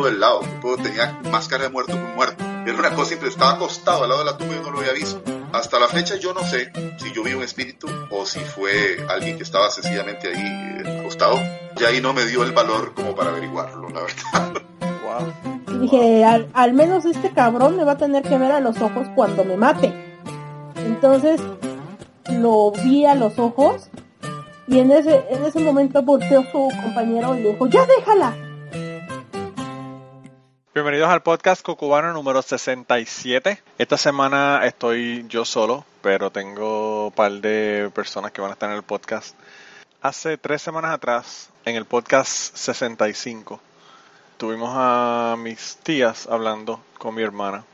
tipo del lado, un tipo tenía máscara de muerto muy muerto. Era una cosa simple, estaba acostado al lado de la tumba y yo no lo había visto. Hasta la fecha yo no sé si yo vi un espíritu o si fue alguien que estaba sencillamente ahí eh, acostado. Y ahí no me dio el valor como para averiguarlo, la verdad. Y dije, al, al menos este cabrón me va a tener que ver a los ojos cuando me mate. Entonces lo vi a los ojos y en ese, en ese momento volteó su compañero y le dijo, ya déjala. Bienvenidos al podcast Cocubano número 67. Esta semana estoy yo solo, pero tengo un par de personas que van a estar en el podcast. Hace tres semanas atrás, en el podcast 65, tuvimos a mis tías hablando con mi hermana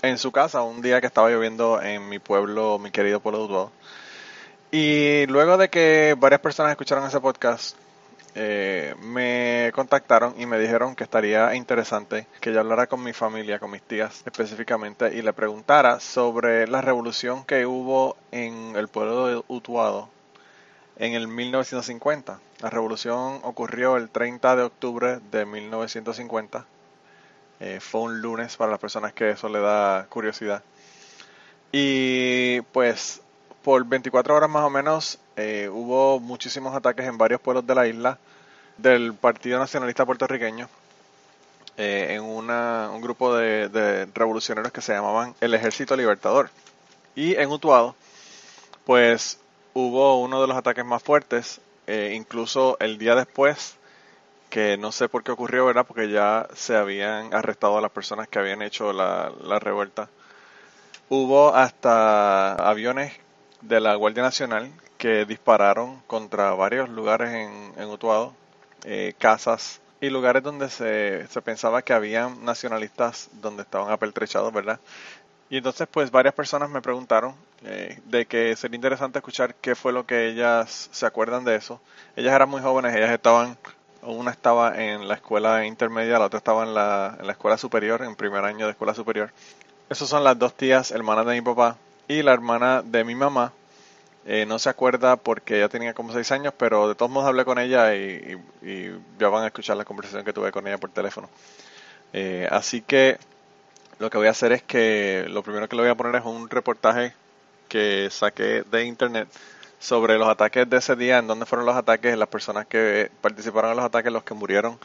en su casa un día que estaba lloviendo en mi pueblo, mi querido pueblo de Utuado. Y luego de que varias personas escucharon ese podcast, eh, me contactaron y me dijeron que estaría interesante que yo hablara con mi familia, con mis tías específicamente, y le preguntara sobre la revolución que hubo en el pueblo de Utuado en el 1950. La revolución ocurrió el 30 de octubre de 1950. Eh, fue un lunes para las personas que eso le da curiosidad. Y pues por 24 horas más o menos eh, hubo muchísimos ataques en varios pueblos de la isla del Partido Nacionalista Puertorriqueño. eh, en una, un grupo de, revolucionarios que se llamaban el Ejército Libertador. Y en Utuado, pues hubo uno de los ataques más fuertes, eh, incluso el día después, que no sé por qué ocurrió, ¿verdad? Porque ya se habían arrestado a las personas que habían hecho la, la revuelta. Hubo hasta aviones de la Guardia Nacional que dispararon contra varios lugares en, en Utuado, eh, casas y lugares donde se, se pensaba que habían nacionalistas donde estaban apertrechados, ¿verdad? Y entonces, pues varias personas me preguntaron eh, de que sería interesante escuchar qué fue lo que ellas se acuerdan de eso. Ellas eran muy jóvenes, ellas estaban, una estaba en la escuela intermedia, la otra estaba en la, en la escuela superior, en primer año de escuela superior. Esas son las dos tías, hermanas de mi papá y la hermana de mi mamá. Eh, no se acuerda porque ella tenía como seis años, pero de todos modos hablé con ella y, y- ya van a escuchar la conversación que tuve con ella por teléfono. Eh, así que lo que voy a hacer es que lo primero que le voy a poner es un reportaje que saqué de internet sobre los ataques de ese día, en dónde fueron los ataques, las personas que participaron en los ataques, los que murieron,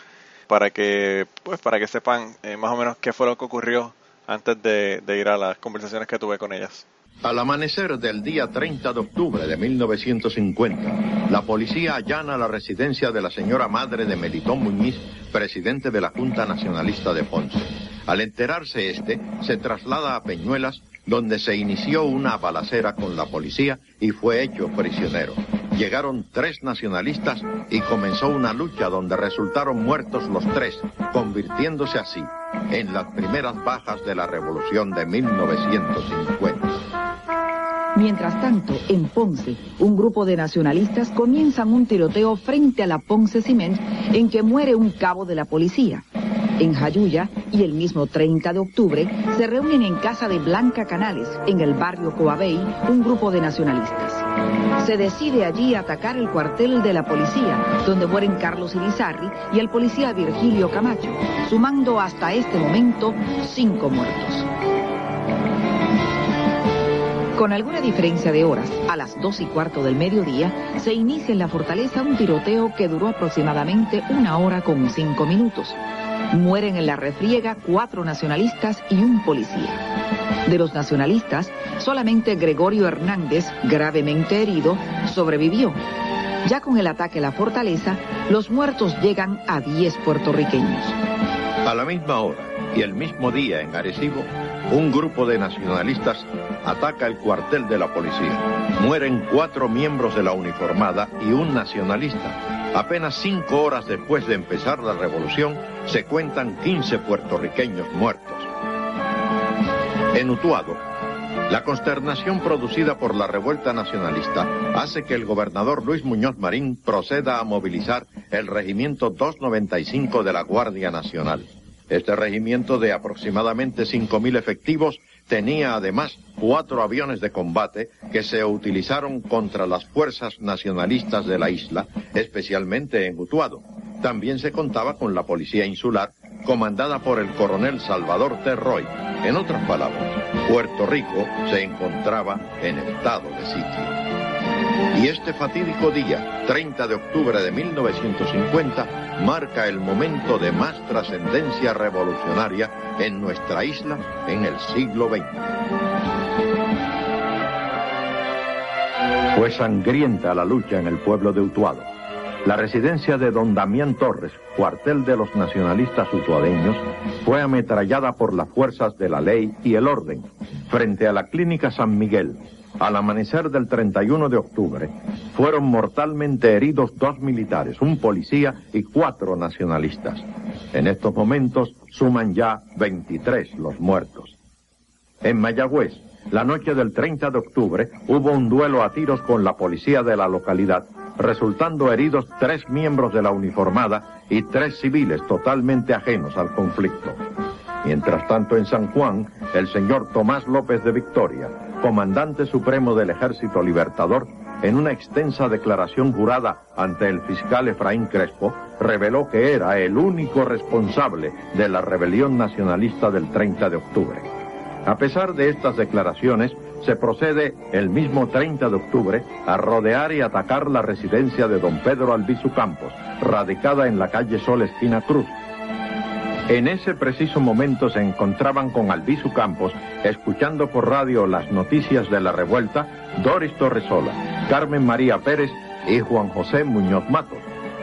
para que pues para que sepan eh, más o menos qué fue lo que ocurrió antes de ir a las conversaciones que tuve con ellas. Al amanecer del día 30 de octubre de 1950, la policía allana la residencia de la señora madre de Melitón Muñiz, presidente de la Junta Nacionalista de Ponce. Al enterarse este, se traslada a Peñuelas, donde se inició una balacera con la policía y fue hecho prisionero. Llegaron tres nacionalistas y comenzó una lucha donde resultaron muertos los tres, convirtiéndose así en las primeras bajas de la revolución de 1950. Mientras tanto, en Ponce, un grupo de nacionalistas comienzan un tiroteo frente a la Ponce Cement en que muere un cabo de la policía. En Jayuya, y el mismo 30 de octubre, se reúnen en casa de Blanca Canales, en el barrio Coabey, un grupo de nacionalistas. Se decide allí atacar el cuartel de la policía, donde mueren Carlos Irizarri y el policía Virgilio Camacho, sumando hasta este momento cinco muertos. Con alguna diferencia de horas, a las dos y cuarto del mediodía, se inicia en la fortaleza un tiroteo que duró aproximadamente una hora con cinco minutos. Mueren en la refriega cuatro nacionalistas y un policía. De los nacionalistas, solamente Gregorio Hernández, gravemente herido, sobrevivió. Ya con el ataque a la fortaleza, los muertos llegan a 10 puertorriqueños. A la misma hora y el mismo día en Arecibo, un grupo de nacionalistas ataca el cuartel de la policía. Mueren cuatro miembros de la uniformada y un nacionalista. Apenas cinco horas después de empezar la revolución, se cuentan 15 puertorriqueños muertos. En Utuado, la consternación producida por la revuelta nacionalista hace que el gobernador Luis Muñoz Marín proceda a movilizar el regimiento 295 de la Guardia Nacional. Este regimiento de aproximadamente 5.000 efectivos tenía además cuatro aviones de combate que se utilizaron contra las fuerzas nacionalistas de la isla, especialmente en Utuado. También se contaba con la policía insular, comandada por el coronel Salvador Terroy. En otras palabras, Puerto Rico se encontraba en estado de sitio. Y este fatídico día, 30 de octubre de 1950, marca el momento de más trascendencia revolucionaria en nuestra isla en el siglo XX. Fue sangrienta la lucha en el pueblo de Utuado. La residencia de don Damián Torres, cuartel de los nacionalistas utuadeños, fue ametrallada por las fuerzas de la ley y el orden frente a la clínica San Miguel, al amanecer del 31 de octubre, fueron mortalmente heridos dos militares, un policía y cuatro nacionalistas. En estos momentos suman ya 23 los muertos. En Mayagüez, la noche del 30 de octubre, hubo un duelo a tiros con la policía de la localidad, resultando heridos tres miembros de la uniformada y tres civiles totalmente ajenos al conflicto. Mientras tanto, en San Juan, el señor Tomás López de Victoria, comandante supremo del Ejército Libertador, en una extensa declaración jurada ante el fiscal Efraín Crespo, reveló que era el único responsable de la rebelión nacionalista del 30 de octubre. A pesar de estas declaraciones, se procede el mismo 30 de octubre a rodear y atacar la residencia de don Pedro Albizu Campos, radicada en la calle Sol Esquina Cruz, en ese preciso momento se encontraban con Albizu Campos, escuchando por radio las noticias de la revuelta, Doris Torresola, Carmen María Pérez y Juan José Muñoz Matos.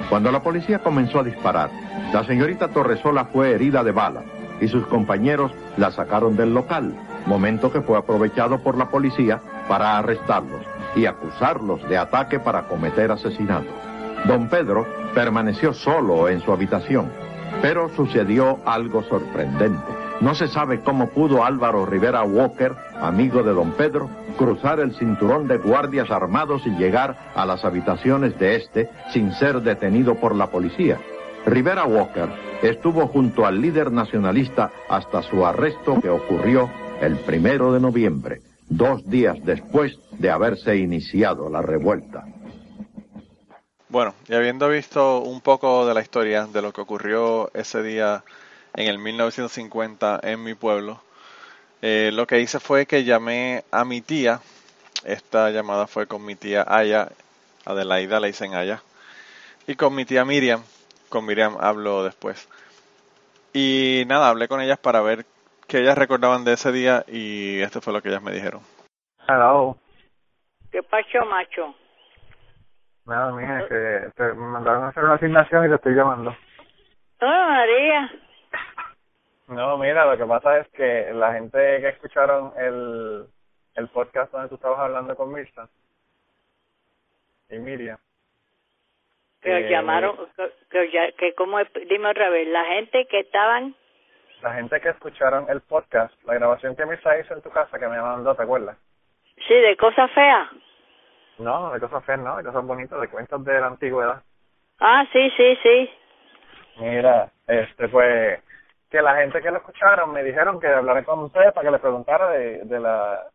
Cuando la policía comenzó a disparar, la señorita Torresola fue herida de bala y sus compañeros la sacaron del local, momento que fue aprovechado por la policía para arrestarlos y acusarlos de ataque para cometer asesinato. Don Pedro permaneció solo en su habitación pero sucedió algo sorprendente. No se sabe cómo pudo Álvaro Rivera Walker, amigo de don Pedro, cruzar el cinturón de guardias armados y llegar a las habitaciones de este sin ser detenido por la policía. Rivera Walker estuvo junto al líder nacionalista hasta su arresto que ocurrió el primero de noviembre, dos días después de haberse iniciado la revuelta. Bueno, y habiendo visto un poco de la historia de lo que ocurrió ese día en el 1950 en mi pueblo, eh, lo que hice fue que llamé a mi tía. Esta llamada fue con mi tía Aya, Adelaida la hice en Aya, y con mi tía Miriam. Con Miriam hablo después. Y nada, hablé con ellas para ver qué ellas recordaban de ese día y esto fue lo que ellas me dijeron. Hello. ¿Qué pasó, macho? Nada, mija, que te me mandaron a hacer una asignación y te estoy llamando. Oh, María. No, mira, lo que pasa es que la gente que escucharon el, el podcast donde tú estabas hablando con Mirza y Miriam. Que eh, llamaron, que, que, ya- que como, dime otra vez, la gente que estaban, La gente que escucharon el podcast, la grabación que Mirza hizo en tu casa que me mandó, ¿te acuerdas? sí, de cosas feas. No, de cosas feas, no, de cosas bonitas, de cuentos de la antigüedad. Ah, sí, sí, sí. Mira, este pues que la gente que lo escucharon me dijeron que hablaré con ustedes para que le preguntara de, de la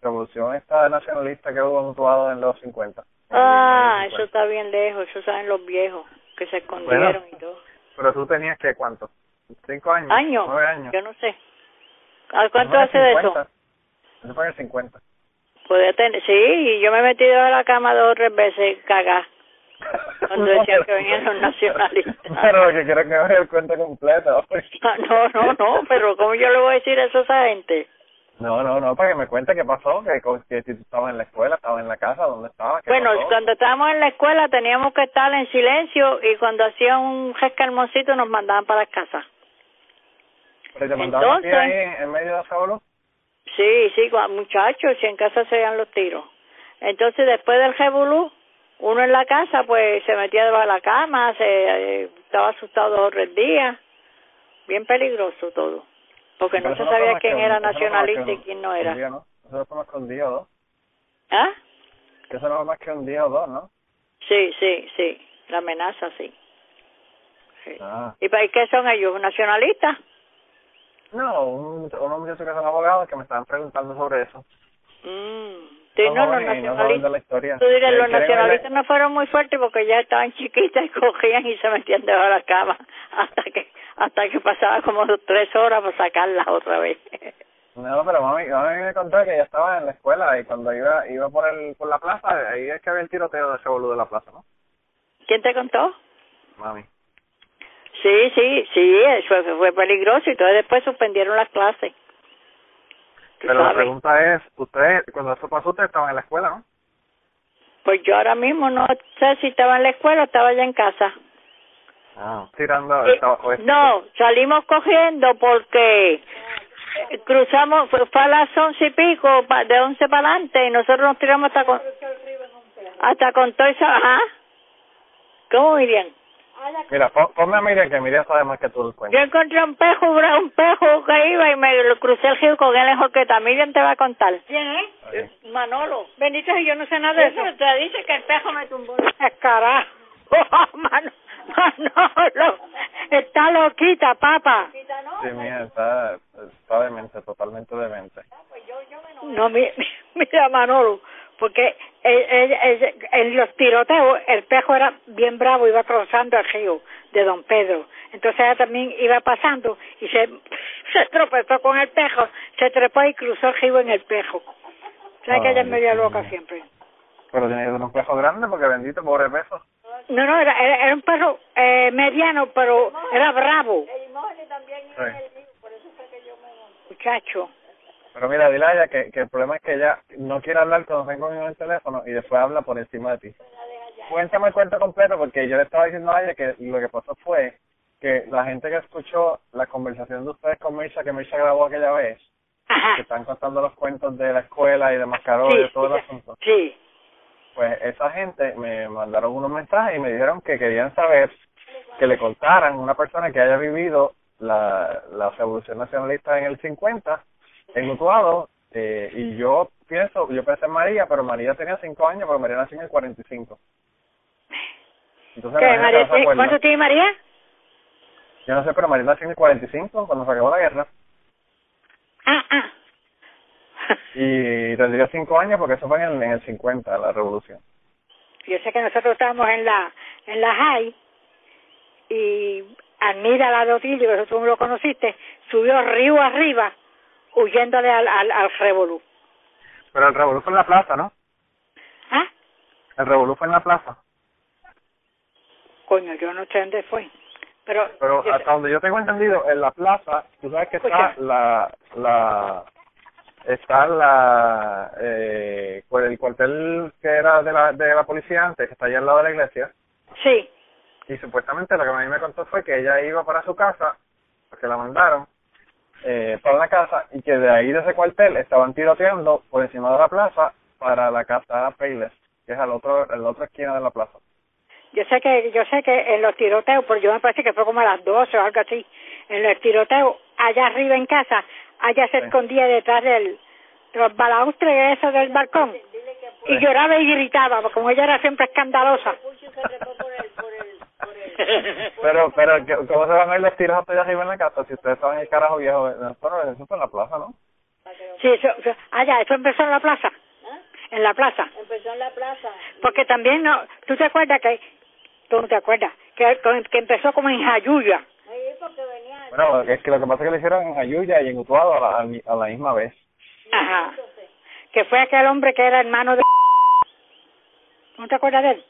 revolución esta nacionalista que hubo mutuado en los 50. Ah, eso 50. está bien lejos, eso saben los viejos, que se escondieron Bueno. y todo. Pero tú tenías que cuánto? ¿Cinco años? ¿Años? ¿Nueve años? Yo no sé. ¿A cuánto hace de eso? 50. Eso fue en el 50. Podía tener, sí, y yo me he metido a la cama dos o tres veces cagar cuando decían que venían los nacionalistas. Pero lo que quiero que me dé el cuento completo. Ah, No, no, no, pero ¿cómo yo le voy a decir eso a esa gente? No, no, no, para que me cuente qué pasó, que, que si tú estabas en la escuela, estabas en la casa, ¿dónde estabas? ¿Qué Bueno, pasó? cuando estábamos en la escuela teníamos que estar en silencio y cuando hacía un rescalmoncito nos mandaban para las casas. ¿Pero te mandaban a ti entonces- ahí en medio de? Sí, sí, muchachos, si en casa se dan los tiros. Entonces, después del revolú, uno en la casa, pues se metía debajo de la cama, se eh, estaba asustado dos o tres días. Bien peligroso todo. Porque no se sabía quién era no nacionalista y quién no era. día, ¿no? Eso fue más que un día o dos. ¿Ah? Que eso no fue más que un día o dos, ¿no? Sí, sí, sí. La amenaza, sí. Sí. Ah. ¿Y para qué son ellos? ¿Nacionalistas? No, un, unos muchachos que son abogados que me estaban preguntando sobre eso. Mm. Sí, no, los nacionalistas. Tú dirás, Eh, los nacionalistas no fueron muy fuertes porque ya estaban chiquitas y cogían y se metían debajo de la cama hasta que hasta que pasaba como tres horas para sacarlas otra vez. No, pero mami, mami me contó que ella estaba en la escuela y cuando iba iba por el por la plaza, ahí es que había el tiroteo de ese boludo de la plaza, ¿no? ¿Quién te contó? Mami. Sí, sí, sí, eso fue, fue peligroso y entonces después suspendieron las clases. Pero la pregunta es, ustedes, cuando eso pasó, ustedes estaban en la escuela, ¿no? Pues yo ahora mismo no sé si estaba en la escuela o estaba ya en casa. Ah. Tirando, Eh, no, salimos cogiendo porque eh, cruzamos, fue, fue a las once y pico, pa- de once para adelante, y nosotros nos tiramos hasta con, hasta con todo eso, ajá. ¿Cómo, Miriam? Mira, pon- ponme a Miriam, que Miriam sabe más que tú el cuento. Yo encontré un pejo, un pejo que iba y me lo crucé el río con él en Jorqueta. Miriam te va a contar. ¿Quién es? Ahí. Manolo. Benito, yo no sé nada de eso. Te dice que el pejo me tumbó. Carajo. Mano- Manolo. Está loquita, papá. Sí, mija, está, está demente, totalmente demente. No, mi- mira, Manolo, porque el- el- el- en los tiroteos el pejo era bien bravo, iba cruzando el río de Don Pedro. Entonces ella también iba pasando y se, se tropezó con el pejo, se trepó y cruzó el río en el pejo. ¿Sabes que ella es media loca siempre? Pero tiene que ser un pejo grande porque bendito, pobre peso. No, no, era, era, era un perro eh, mediano, pero era bravo. Sí. Muchacho. Pero mira, dile a ella que, que el problema es que ella no quiere hablar cuando tengo en el teléfono y después habla por encima de ti. Cuéntame el cuento completo porque yo le estaba diciendo a ella que lo que pasó fue que la gente que escuchó la conversación de ustedes con Misha, que Misha grabó aquella vez, que están contando los cuentos de la escuela y de Mascaró y de todo el asunto, sí. pues esa gente me mandaron unos mensajes y me dijeron que querían saber que le contaran a una persona que haya vivido la, la revolución nacionalista en el 50 en Utuado eh, y yo pienso, yo pensé en María, pero María tenía 5 años, pero María nació en el 45. Entonces, ¿Qué, María, no. ¿Cuánto tiene María? Yo no sé, pero María nació en el 45 cuando se acabó la guerra Ah, ah. y tendría 5 años porque eso fue en el, en el 50, la revolución. Yo sé que nosotros estábamos en la en la high y Almira la Dotillo, que tú lo conociste, subió río arriba huyéndole al, al, al revolú. Pero el revolú fue en la plaza, ¿no? ¿Ah? El revolú fue en la plaza. Coño, yo no sé dónde fue. Pero, Pero yo- hasta donde yo tengo entendido, en la plaza, tú sabes que está Escucha. la, la, está la, eh, pues el cuartel que era de la, de la policía antes, que está allá al lado de la iglesia, sí, y supuestamente lo que a mí me contó fue que ella iba para su casa, porque la mandaron, eh, para la casa, y que de ahí de ese cuartel estaban tiroteando por encima de la plaza para la casa Payless, que es al otro, en la otra esquina de la plaza. yo sé que yo sé que en los tiroteos, pero yo me parece que fue como a las 12 o algo así, en los tiroteos, allá arriba en casa, allá se Sí. escondía detrás del, de los balaustres esos del balcón y lloraba y gritaba, porque como ella era siempre escandalosa. Pero, pero, ¿qué- ¿cómo se van a ir los tiros hasta allá arriba en la casa si ustedes saben el carajo viejo? Pero eso fue en la plaza, ¿no? Sí, eso, eso, ah, eso empezó en la plaza. En la plaza. Empezó en la plaza. Porque también, no, ¿tú te acuerdas que, tú no te acuerdas, que, que empezó como en Jayuya? Ahí porque venía. Bueno, es que lo que pasa es que lo hicieron en Ayuya y en Utuado a la, a la misma vez. Ajá. Que fue aquel hombre que era hermano de... ¿No te acuerdas de él?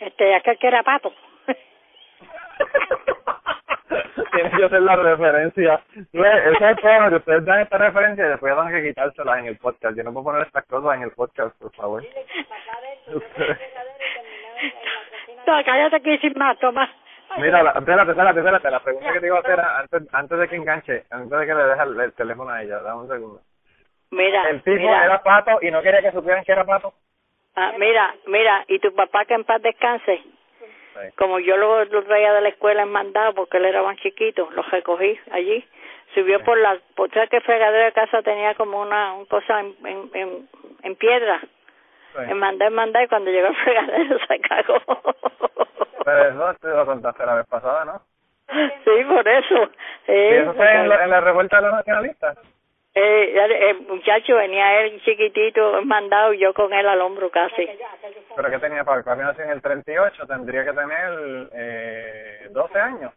Este, aquel que era pato. Tiene que hacer la referencia. Ese es el problema, que ustedes dan esta referencia y después van a quitárselas en el podcast. Yo no puedo poner estas cosas en el podcast, por favor. No, cállate aquí sin más, toma. Mira, la, espérate, espérate, espérate. La pregunta que te iba a hacer antes, antes de que enganche, antes de que le deje el, el teléfono a ella, dame un segundo. Mira, El tipo mira, era pato y no quería que supieran que era pato. Ah, mira, mira, y tu papá que en paz descanse, como yo lo, lo traía de la escuela en mandado porque él era más chiquito, lo recogí allí, subió por la, por ¿sabes que fregadera de casa tenía como una, un cosa en, en, en, en piedra, en mandar, en mandar, y cuando llegó el fregadero se cagó. Pero eso te lo contaste la vez pasada, ¿no? Sí, por eso. Sí, en la revuelta de los nacionalistas? Eh, el muchacho venía él chiquitito, mandado, yo con él al hombro casi. ¿Pero qué tenía para Papi nació en el 38, tendría que tener eh, 12 años.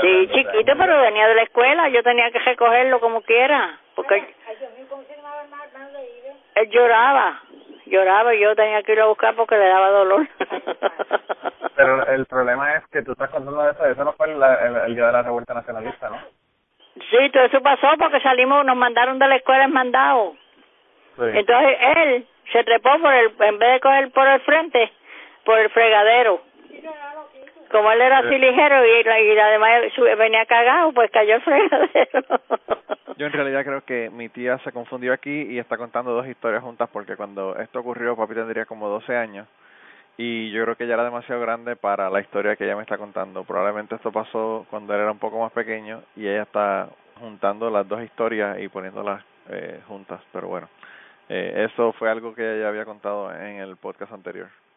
Sí, chiquito, pero venía de la escuela, yo tenía que recogerlo como quiera, porque él lloraba, lloraba y yo tenía que ir a buscar porque le daba dolor. Pero el problema es que tú estás contando de eso, eso no fue el, el, el día de la revuelta nacionalista, ¿no? Sí, todo eso pasó porque salimos, nos mandaron de la escuela en mandado. Sí. Entonces él se trepó por el, en vez de coger por el frente, por el fregadero. Como él era así ligero y, y además venía cagado, pues cayó el fregadero. Yo en realidad creo que mi tía se confundió aquí y está contando dos historias juntas porque cuando esto ocurrió papi tendría como 12 años y yo creo que ella era demasiado grande para la historia que ella me está contando. Probablemente esto pasó cuando él era un poco más pequeño y ella está juntando las dos historias y poniéndolas eh, juntas, pero bueno, eh, eso fue algo que ella había contado en el podcast anterior.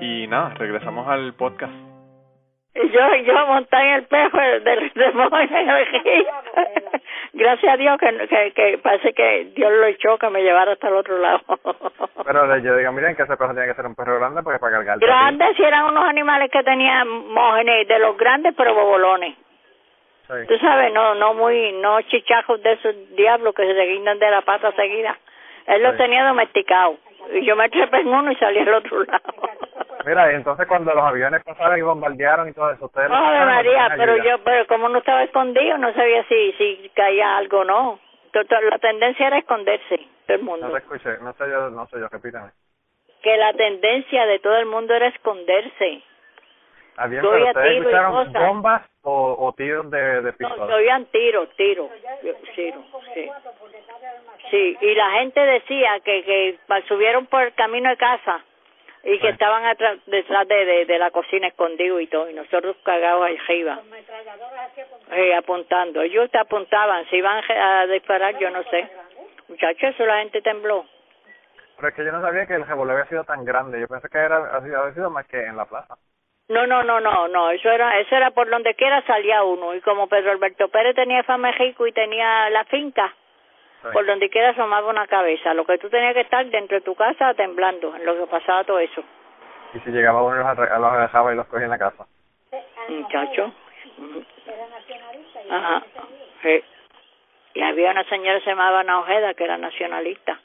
y nada, regresamos al podcast. Y yo, yo monté en el pejo del demonio en el río. Gracias a Dios que, que, que parece que Dios lo echó que me llevara hasta el otro lado. Pero yo digo, miren que ese perro tiene que ser un perro grande porque para cargar. Grandes si eran unos animales que tenían mógenes, de los grandes pero bobolones. Sí. Tú sabes, no no muy, no chichajos de esos diablos que se guindan de la pata seguida. Él lo Sí. tenía domesticado. Y yo me trepé en uno y salí al otro lado. Mira, entonces cuando los aviones pasaron y bombardearon y todo eso, ustedes... lo Ave sacaron, María, ¿no? pero Ayuda. yo, pero como no estaba escondido, no sabía si si caía algo o no. La tendencia era esconderse, todo el No mundo. te escuché, no sé yo, no sé yo, repítame. Que la tendencia de todo el mundo era esconderse. Ah, bien, pero ustedes escucharon bombas o, o tiros de, de No, pistola. se oían tiros, tiros, tiros, sí. Sí, y la gente decía que que subieron por el camino de casa y que estaban atrás, detrás de, de, de la cocina escondidos y todo, y nosotros cagados ahí arriba. Eh, apuntando. Ellos te apuntaban, si iban a disparar, yo no sé. Muchachos, eso la gente tembló. Pero es que yo no sabía que el revólver había sido tan grande. Yo pensé que era había había sido más que en la plaza. No, no, no, no, no, eso era, eso era por donde quiera salía uno. Y como Pedro Alberto Pérez tenía fama en México y tenía la finca, Sí. por donde quiera asomaba una cabeza. Lo que tú tenías que estar dentro de tu casa temblando, en lo que pasaba todo eso. Y si llegaba uno los, los dejaba y los cogía en la casa. Muchacho. Ajá. Sí. Y había una señora que se llamaba Ana Ojeda, que era nacionalista,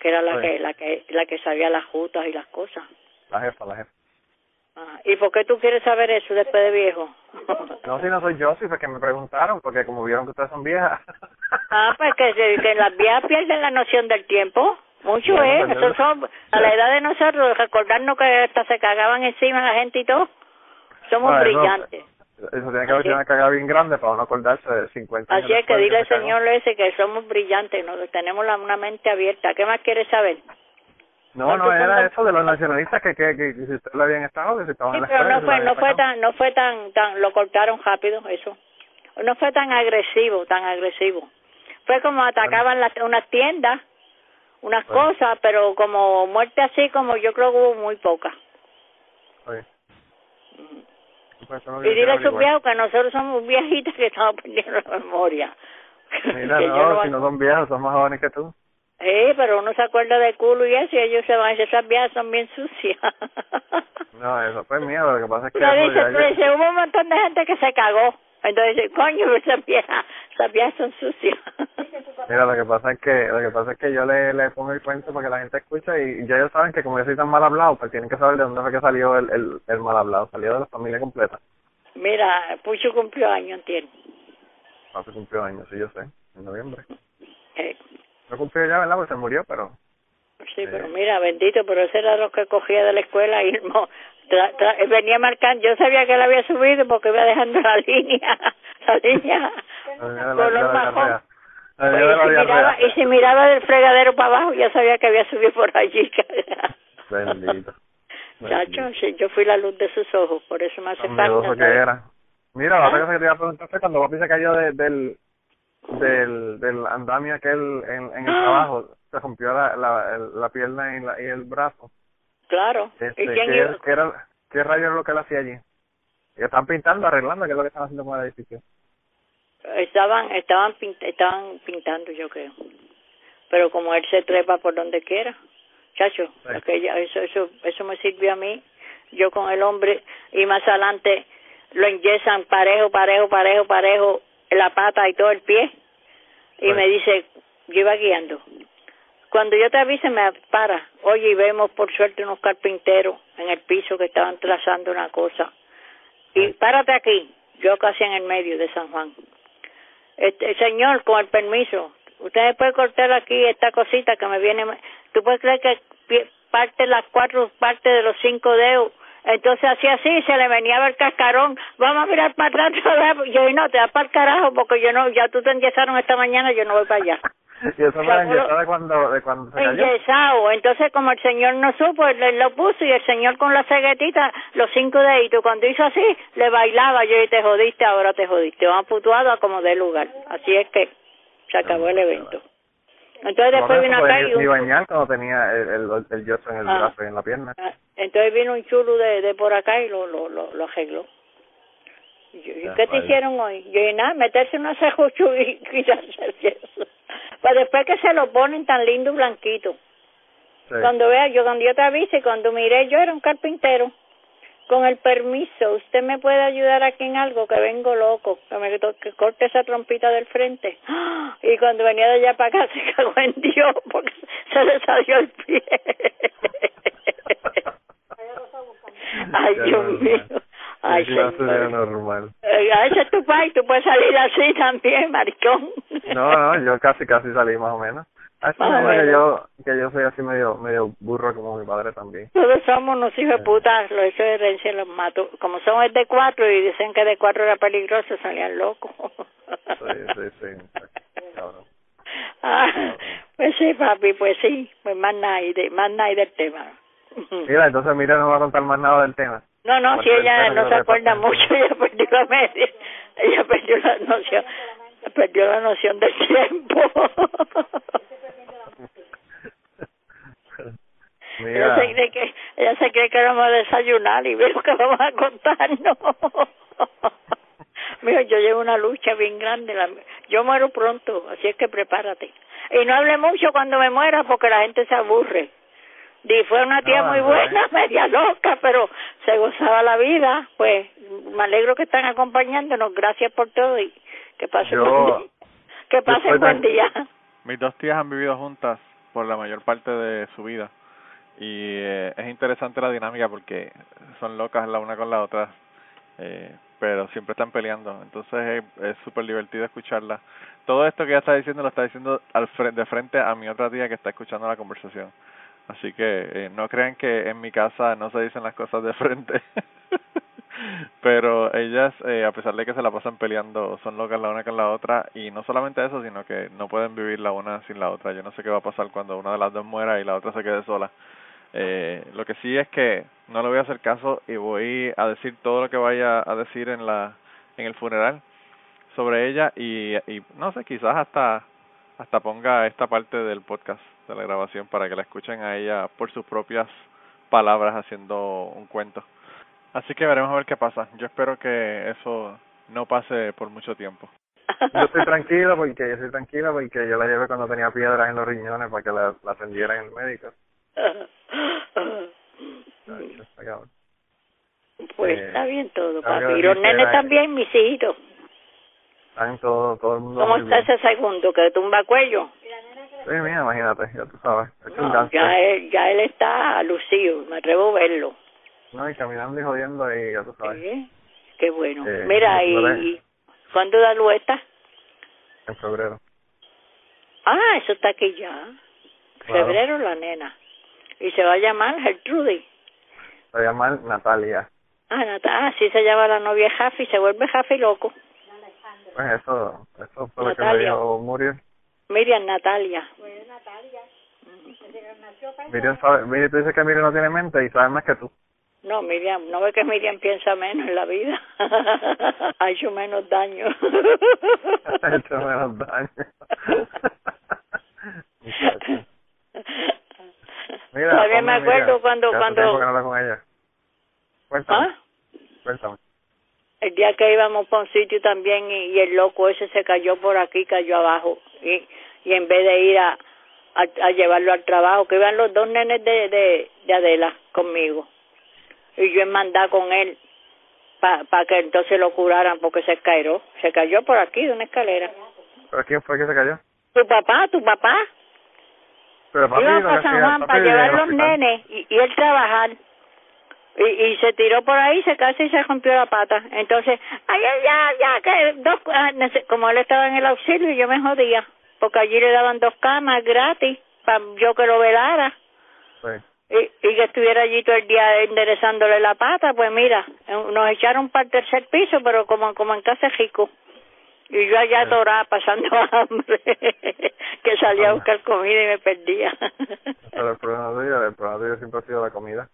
que era la Sí. que la que la que sabía las jutas y las cosas. La jefa, la jefa. ¿Y por qué tú quieres saber eso después de viejo? No, si no soy yo, si fue que me preguntaron, porque como vieron que ustedes son viejas. Ah, pues que, se- que las viejas pierden la noción del tiempo. Mucho Bueno, es. pues, somos- a la edad de nosotros, recordarnos que hasta se cagaban encima la gente y todo. Somos Bueno, brillantes. Eso tiene que haber sido una cagada bien grande para no acordarse de 50 años Así es que dile al señor ese que somos brillantes, ¿no? tenemos la, una mente abierta. ¿Qué más quieres saber? No, no, ¿Cuántos era eso de los nacionalistas que, que, que, que si ustedes lo habían estado, que si estaban Sí, en la pero no fue, no fue tan, no fue tan, tan, lo cortaron rápido eso. No fue tan agresivo, tan agresivo. Fue como atacaban las, unas tiendas, unas Bueno. cosas, pero como muerte así, como yo creo que hubo muy pocas. Oye. Pues no Y dile a sus viejos que nosotros somos viejitas que estamos perdiendo la memoria. Mira, no, no- si no son viejos, son más jóvenes que tú. Sí, pero uno se acuerda de culo y eso, y ellos se van esas viejas son bien sucias. No, eso pues miedo, lo que pasa es que... Le dices, hubo un montón de gente que se cagó. Entonces dice, coño, esas viejas, esas viejas son sucias. Mira, lo que pasa es que lo que pasa es que yo le, le pongo el cuento para que la gente escuche y ya ellos saben que como yo soy tan mal hablado, pues tienen que saber de dónde fue que salió el, el, el mal hablado. Salió de la familia completa. Mira, Pucho cumplió año, ¿entiendes? Hace cumplió años, sí, yo sé, en noviembre. Eh, No cumplió ya, ¿verdad? Porque se murió, pero sí, pero mira, bendito, pero ese era lo que cogía de la escuela y tra- tra- venía marcando. Yo sabía que él había subido porque iba dejando la línea, la línea color. La Pues, y, si miraba, diarrea. y si miraba del fregadero para abajo, ya sabía que había subido por allí. Bendito. Chacho, sí, yo fui la luz de sus ojos, por eso me hace era. Mira, la ¿Ah? cosa que te iba a preguntar fue cuando papi se cayó de- del, del, del andamio aquel en, en el trabajo, se rompió la, la, la pierna y, la, y el brazo. Claro. Este, ¿Y quién ¿qué, iba? qué era, ¿Qué rayo era lo que él hacía allí? Y están pintando, arreglando, que es lo que están haciendo con el edificio. Estaban, estaban, pint- estaban pintando, yo creo. Pero como él se trepa por donde quiera, chacho, Sí. aquella- eso, eso, eso me sirvió a mí. Yo con el hombre y más adelante lo enyesan parejo, parejo, parejo, parejo, la pata y todo el pie. Y Sí. me dice, yo iba guiando. Cuando yo te avise, me para. Oye, y vemos por suerte unos carpinteros en el piso que estaban trazando una cosa. Y párate aquí, yo casi en el medio de San Juan. Este, señor, con el permiso, usted me puede cortar aquí esta cosita que me viene. ¿Tú puedes creer que parte las cuatro partes de los cinco dedos? Entonces hacía así, se le venía el cascarón. Vamos a mirar para atrás. Yo, no, te das para el carajo porque yo no, ya tú te enyesaron esta mañana, yo no voy para allá. Y eso fue de cuando, de cuando se cayó. Entonces, como el señor no supo, él, él lo puso y el señor con la ceguetita, los cinco deditos, cuando hizo así, le bailaba yo y te jodiste, ahora te jodiste. Vamos putuado a como de lugar. Así es que se acabó el evento. Entonces después vino acá y un, bañar cuando tenía el, el, el yeso en el Ah. brazo y en la pierna. ah, entonces vino un chulo de, de por acá y lo, lo, lo, lo arregló. Y yo, ¿y Ya, ¿Qué te vaya. hicieron hoy? Yo, y nada, meterse una cejuchu y quitarse el yeso. Pues después que se lo ponen tan lindo y blanquito. Sí. Cuando vea, yo cuando yo te avise, cuando miré, yo era un carpintero. Con el permiso, ¿usted me puede ayudar aquí en algo? Que vengo loco, que me que corte esa trompita del frente. ¡Ah! Y cuando venía de allá para acá se cagó en Dios porque se le salió el pie. Ay, Dios mío. Ay, señor. normal. Eh, a ese es tu país, tú puedes salir así también, maricón. No, no, yo casi casi salí más o menos. Así imagino que yo, que yo soy así medio, medio burro como mi padre también. Todos somos unos hijos de puta, lo eso de herencia los mato. Como son el de cuatro y dicen que de cuatro era peligroso, salían locos. Sí, sí, sí. Cabrón. Ah, pues sí, papi, pues sí, pues más nada, de, más nada del tema. Mira, entonces mira, no va a contar más nada del tema. No, no, si ella no se acuerda mucho, ella perdió la media, ella perdió la noción, perdió la noción del tiempo. Mira, Ella se cree que ella se cree que vamos a desayunar y veo que vamos a contarnos. Mira, yo llevo una lucha bien grande. La, yo muero pronto, así es que prepárate. Y no hable mucho cuando me muera porque la gente se aburre. Di, fue una tía No, muy no, buena, eh. media loca, pero se gozaba la vida. Pues me alegro que están acompañándonos. Gracias por todo y que pasen Yo- buen día. Que buen. Mis dos tías han vivido juntas por la mayor parte de su vida y eh, es interesante la dinámica porque son locas la una con la otra, eh, pero siempre están peleando. Entonces es- es súper divertido escucharla. Todo esto que ella está diciendo lo está diciendo al frente, de frente a mi otra tía que está escuchando la conversación. Así que eh, no crean que en mi casa no se dicen las cosas de frente. Pero ellas, eh, a pesar de que se la pasan peleando, son locas la una con la otra y no solamente eso, sino que no pueden vivir la una sin la otra. Yo no sé qué va a pasar cuando una de las dos muera y la otra se quede sola. Eh, lo que sí es que no le voy a hacer caso y voy a decir todo lo que vaya a decir en la en el funeral sobre ella y, y no sé, quizás hasta hasta ponga esta parte del podcast de la grabación para que la escuchen a ella por sus propias palabras haciendo un cuento. Así que veremos a ver qué pasa. Yo espero que eso no pase por mucho tiempo. yo estoy tranquilo porque yo estoy tranquilo porque yo la llevé cuando tenía piedras en los riñones para que la, la atendiera en el médico. Pues Eh, está bien todo, papi. Y los nenes también, mis hijitos. Están todo, todo el mundo ¿Cómo está bien. ese segundo que tumba cuello? Sí, mira, imagínate, ya tú sabes. Es No, ya él, ya él está lucido, me atrevo a verlo. No, y caminando y jodiendo y ya tú sabes. Sí, Qué bueno. Eh, Mira, y, ¿cuándo da luz esta? en febrero. Ah, eso está aquí ya. Claro. Febrero la nena. Y se va a llamar Gertrude. Se llama Natalia. Ah, Nata, ah, sí se llama la novia Jaffi, se vuelve Jaffi loco. Pues eso, eso fue lo que me dijo Muriel. Miriam Natalia. Miriam sabe, Miriam, tú dices que Miriam no tiene mente y sabe más que tú. No, Miriam, no ve que Miriam piensa menos en la vida. ha hecho menos daño. Ha hecho menos daño. Mira, Todavía me acuerdo Miriam, cuando, que no cuando, con ella. Cuéntame, ¿ah? cuéntame. El día que íbamos para un sitio también y, y el loco ese se cayó por aquí, cayó abajo. Y, y en vez de ir a, a, a llevarlo al trabajo, que iban los dos nenes de, de, de Adela conmigo. Y yo en mandar con él para pa que entonces lo curaran porque se cayó. Se cayó por aquí de una escalera. ¿Pero quién fue que se cayó? Tu papá, tu papá. Pero papi, Iba para San hacía- Juan para llevar los nenes y, y él trabajar. Y, y se tiró por ahí, se casi se rompió la pata. Entonces, ay, ya, ya, que dos, ah, como él estaba en el auxilio, yo me jodía. Porque allí le daban dos camas gratis para yo que lo velara. Y, y que estuviera allí todo el día enderezándole la pata, pues mira, eh, nos echaron para el tercer piso, pero como, como en casa rico. Y yo allá atorada pasando hambre, que salía a buscar comida y me perdía. Pero el problema tuyo, el problema tuyo siempre ha sido la comida.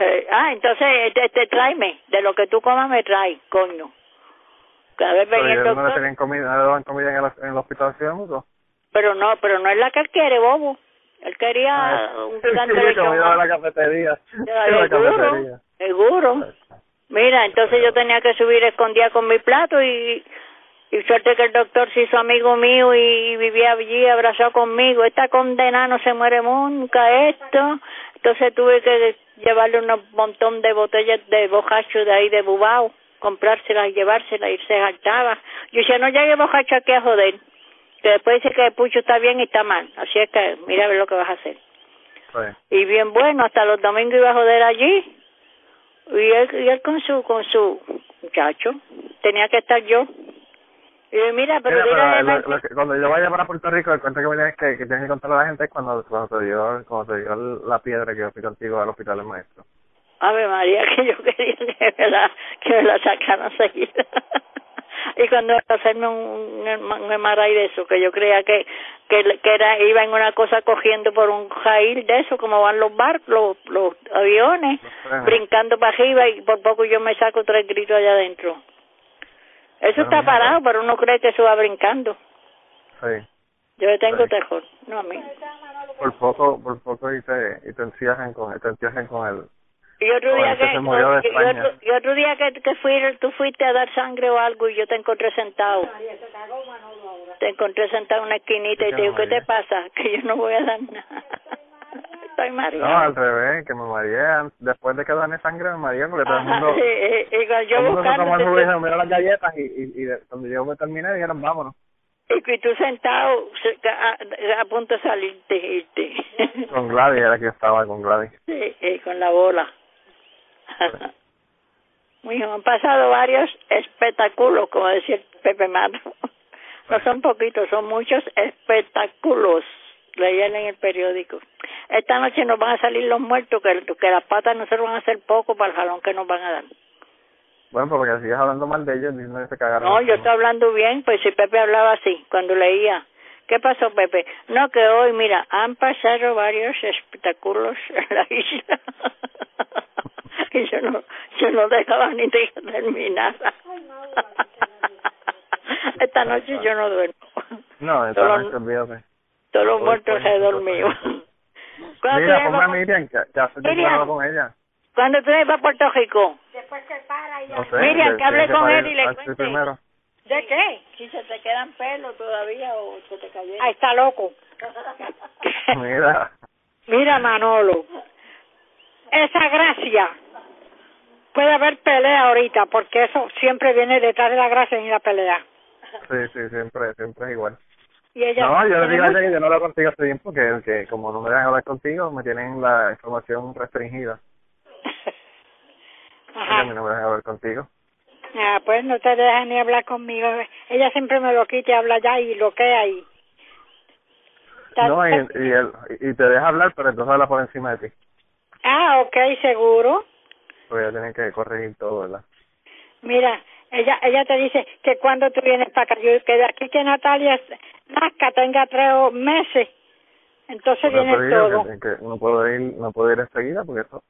Eh, ah, entonces, este, este, tráeme, de lo que tú comas me trae, coño. Cada vez venía el no le tenían comida, no le daban comida en el, en el hospital pero no, pero no es la que él quiere, bobo. Él quería un gigante de Ah, comida de la cafetería. La Seguro, cafetería. seguro. Mira, entonces yo tenía que subir escondida con mi plato y, y suerte que el doctor se hizo amigo mío y vivía allí abrazado conmigo. Esta condena no se muere nunca, esto. Entonces tuve que llevarle un montón de botellas de bojacho de ahí de Bubao, comprárselas y llevárselas y se saltaba. Yo decía, no llegue bojacho aquí a joder. Que después dice que el pucho está bien y está mal. Así es que mira a ver lo que vas a hacer. Sí. Y bien bueno, hasta los domingos iba a joder allí. Y él, y él con su con su muchacho, tenía que estar yo. Y yo, mira, pero Mira, pero de lo- lo que- cuando yo vaya para Puerto Rico, el cuento que me tienes que, que tienes que contarle a la gente es cuando, cuando te dio, cuando te dio la piedra que yo fui contigo al hospital del maestro. Ave María, que yo quería que me la, que me la sacaran seguida. Y cuando hacerme un, un, un MRI de eso, que yo creía que, que, que era, iba en una cosa cogiendo por un jail de eso, como van los barcos, los, los aviones, brincando para arriba y por poco yo me saco tres gritos allá adentro. Eso está mira. parado, pero uno cree que eso va brincando. Sí. Yo le tengo Sí. terror, no a mí. Por poco, por poco y te, y te encierran con, te encierran con él. Y otro día el que y otro, y otro día que, que fui, tú fuiste a dar sangre o algo y yo te encontré sentado. Te encontré sentado en una esquinita y ¿Qué te digo, ¿qué te pasa? Que yo no voy a dar nada. Estoy No, mareada. al revés, que me mareé. Después de que doné sangre me mareé porque todo el mundo, sí, y- y cuando yo mira las galletas y, y, y cuando yo me terminé dijeron, vámonos. y tú sentado se- a, a punto de salirte irte. Con Gladys era que estaba con Gladys. Sí, y con la bola. Han pasado varios espectáculos, como decía Pepe Mato. No son poquitos, son muchos espectáculos. Leían en el periódico. Esta noche nos van a salir los muertos, que, que las patas no se van a hacer poco para el jalón que nos van a dar. Bueno, porque sigues hablando mal de ellos, que se cagaron. No, yo estoy hablando bien, pues si Pepe hablaba así, cuando leía. ¿Qué pasó, Pepe? No, que hoy, mira, han pasado varios espectáculos en la isla. y yo no, yo no dejaba ni de que terminara. Esta noche yo no duermo. No, esta Solo- noche, olvídate. Todos los muertos se dormido. cosa. ¿Cuándo tú Mira, ponme a Miriam, que, que hace tiempo que Miriam. con ella. cuándo tú ibas a Puerto Rico? No sé. Miriam, de- que hable con él y le cuente. primero. ¿De qué? Si se te quedan pelos todavía o se te cayeron. Ahí está loco. Mira, Mira, Manolo. Esa gracia. Puede haber pelea ahorita, porque eso siempre viene detrás de la gracia y la pelea. sí, sí, siempre, siempre es igual. Y ella No, yo le digo a ella que yo no hablo contigo hace tiempo, que, que como no me dejan hablar contigo, me tienen la información restringida. Y a mí Ajá. no me dejan hablar contigo. Ah, pues no te dejan ni hablar conmigo. ella siempre me lo quita y habla ya y lo que hay. No, y, y, él, y te deja hablar, pero entonces habla por encima de ti. Ah, ok, seguro. Porque ella tiene que corregir todo, ¿verdad? Mira, ella ella te dice que cuando tú vienes para acá, yo, que de aquí que Natalia nazca tenga tres meses, entonces viene todo. Que, que no puedo ir, no puedo ir enseguida porque eso.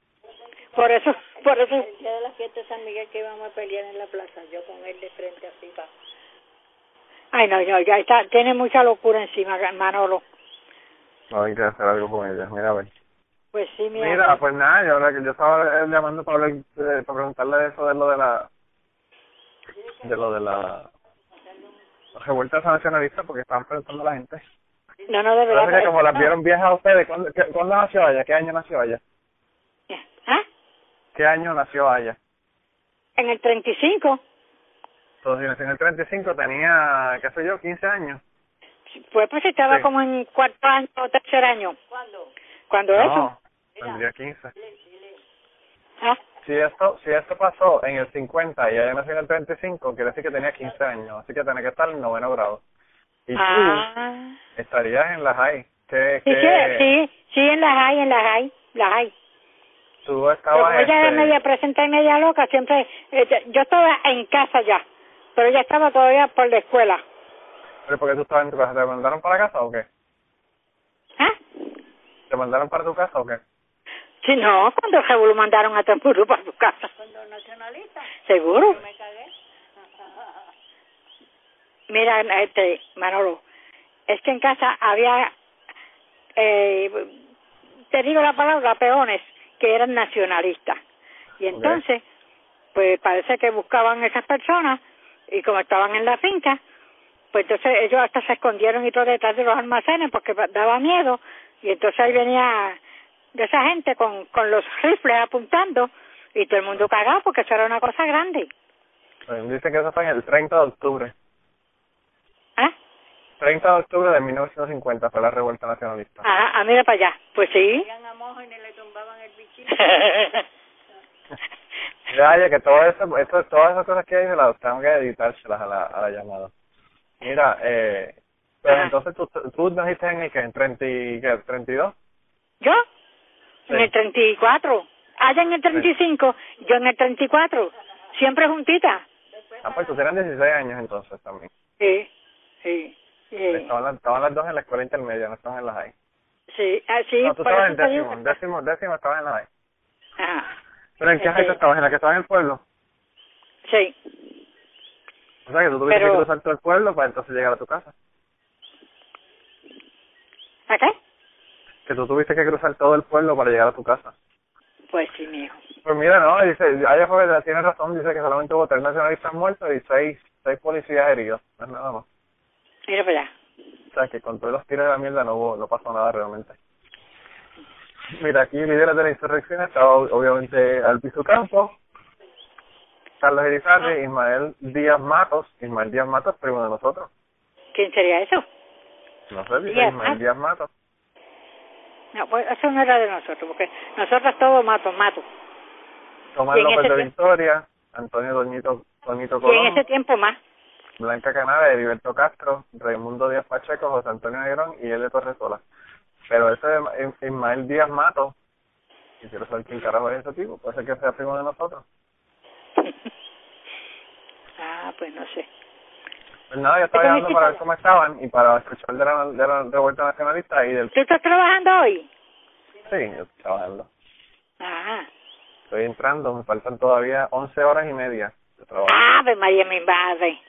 Por eso, por eso. El día de la fiesta de San Miguel que íbamos a pelear en la plaza, yo con él de frente así pa. Ay, no, no, ya está, tiene mucha locura encima, Manolo. No hay que hacer algo con ella. Mira, a ver. Pues sí, mi Mira, amor. pues nada, yo, ahora que yo estaba eh, llamando para, hablar, eh, para preguntarle de eso de lo de la de lo de la revuelta nacionalista porque estaban preguntando a la gente. No, no, de verdad. que como las vieron viejas a ustedes, ¿cuándo, qué- ¿cuándo nació ella? ¿Qué año nació ella? ¿Ah? ¿Qué año nació ella? En el 35, Entonces, en el 35 tenía, qué sé yo, 15 años. pues pues estaba Sí. como en cuarto año o tercer año. ¿Cuándo? Cuando eso. Tendría 15. ¿Ah? Si esto, si esto pasó en el 50 y ella nació en el 35, quiere decir que tenía 15 años, así que tenía que estar en noveno grado. Y tú Ah. estarías en la high. ¿Qué, Sí, qué, sí, sí, sí, en la hay, en la hay, la hay. Tú Pero estabas, como ella es este, media presenta y media loca, siempre, eh, yo estaba en casa ya, pero ella estaba todavía por la escuela. ¿pero por qué tú estabas en tu casa? ¿Te mandaron para casa o qué? ¿Ah? ¿Te mandaron para tu casa o qué? Sí, no, cuando el Rebu lo mandaron a Tempuru para su casa. Cuando nacionalista, ¿Seguro? me cagué. Mira, este, Manolo, es que en casa había, eh, te digo la palabra, peones, que eran nacionalistas. Y entonces, pues parece que buscaban esas personas y como estaban en la finca, pues entonces ellos hasta se escondieron y todo detrás de los almacenes porque daba miedo y entonces ahí venía de esa gente con, con los rifles apuntando y todo el mundo cagado porque eso era una cosa grande. Pues Dice que eso fue en el 30 de octubre. ¿Ah? 30 de octubre de 1950 fue la revuelta nacionalista. Ah, ah, mira para allá. Pues sí. Iban a mojo y ni le tumbaban el bichito. Ya, ya que todo eso, eso, todas esas cosas que hay, se las tengo que editárselas a la, a la llamada. Mira, eh, pues Ajá. entonces tú, tú naciste en el que, en 30 y, ¿qué, 32? ¿Yo? En Sí. el 34. Allá en el 35, yo en el 34. Siempre juntita. Ah, pues tú tenías 16 años entonces también. Sí, sí, sí. Estaban, las, estaban las dos en la escuela intermedia, no estaban en la high. Sí, ah, sí, no, tú estabas en décimo, décimo, décimo estabas en la high. Ajá, ¿Pero en qué high Este- estabas? ¿En la que estaba en el pueblo? sí. O sea que tú tuviste Pero- que cruzar todo el pueblo para entonces llegar a tu casa. ¿A qué? Que tú tuviste que cruzar todo el pueblo para llegar a tu casa. Pues sí, mijo. Pues mira, no, dice, Aya Joven tiene razón, dice que solamente hubo tres nacionalistas muertos y seis, seis policías heridos, no es nada más. Mira para allá. O sea que con todos los tiros de la mierda no hubo, no pasó nada realmente. Mira, aquí líderes de la insurrección estaba obviamente Alpizu Campos, Carlos Irizarry, Ismael Díaz Matos, Ismael Díaz Matos, primo de nosotros. ¿Quién sería eso? No sé, dice Díaz Ismael. Díaz Matos. No, pues eso no era de nosotros, porque nosotros todos matos, matos. Tomás López de tiempo- Victoria, Antonio Doñito, Doñito Y en Colón, ese tiempo más. Blanca Canada, Heriberto Castro, Raimundo Díaz Pacheco, José Antonio Negrón y él de Torresola. Pero ese de Is- Ismael Díaz Mato, y quiero saber quién carajo es ese tipo, puede ser que sea primo de nosotros. ah, pues no sé. Pues nada, yo estaba ¿Qué llamando para ver cómo estaban y para escuchar de la, de la revuelta nacionalista y del... ¿Tú estás trabajando hoy? Sí, yo estoy trabajando. Ah. Estoy entrando, me faltan todavía 11 horas y media de trabajo. Ave María, mi madre.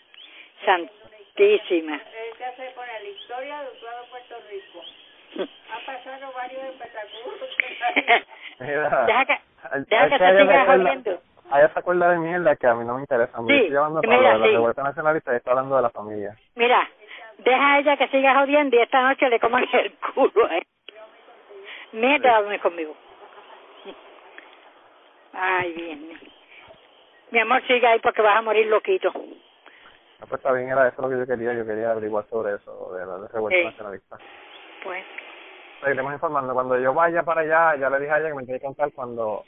Santísima. Se hace poner la historia de todo Puerto Rico. Ha pasado varios espectáculos. Mira, Deja que, deja que ella siga jodiendo. Ella se acuerda de mierda que a mí no me interesa. Me Sí, estoy llamando para mira, lo de la sí. revuelta nacionalista y está hablando de la familia. Mira, deja a ella que siga jodiendo y esta noche le coman el culo, ¿eh? Mira, dame conmigo. Ay, bien. Mi amor, sigue ahí porque vas a morir loquito. Ah, pues está bien, era eso lo que yo quería. Yo quería averiguar sobre eso, de la revuelta Sí. nacionalista. Pues, Seguiremos informando. Cuando yo vaya para allá, ya le dije a ella que me tiene que contar cuando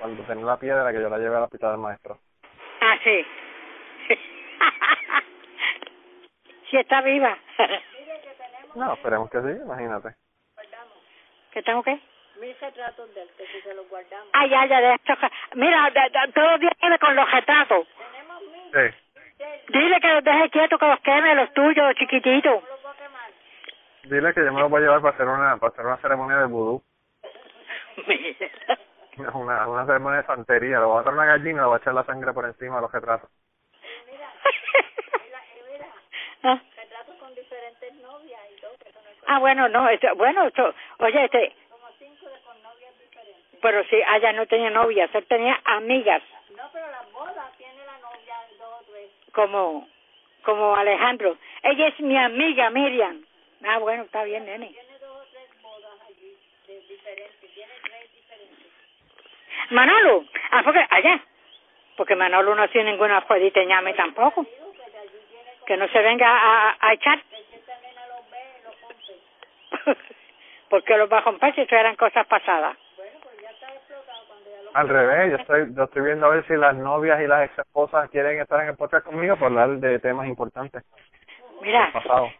cuando tenía la piedra que yo la llevé al hospital del maestro. ah, sí. si está viva. No, esperemos que sí, imagínate. ¿Qué tengo que? Mil retratos de él, que si se los guardamos. Ay, ya, ya, de esto. Mira, de, de, todos los días viene con los retratos. Sí. Dile que los deje quietos, que los queme, los tuyos, los chiquititos. Dile que yo me lo voy a llevar para hacer una, para hacer una ceremonia de vudú. Una, una ceremonia de santería. Le voy a dar una gallina y le voy a echar la sangre por encima de los retratos. Ah. Que eso no es Ah, bueno, no, esto, bueno, esto, oye, este, como cinco de con novias diferentes. pero sí, allá no tenía novias, él tenía amigas, No, pero las bodas tiene la novia dos tres. como, como Alejandro. Ella es mi amiga Miriam. Ah, bueno, está bien, nene. Tiene dos o tres bodas allí de diferentes. Tiene tres diferentes. Manolo, ah, porque allá, porque Manolo no tiene ninguna jueguita ñame tampoco. Que no se venga a, a echar. porque los va a romper si eso eran cosas pasadas. Al revés, yo estoy, yo estoy viendo a ver si las novias y las ex esposas quieren estar en el podcast conmigo por hablar de temas importantes. Mira, Pasado.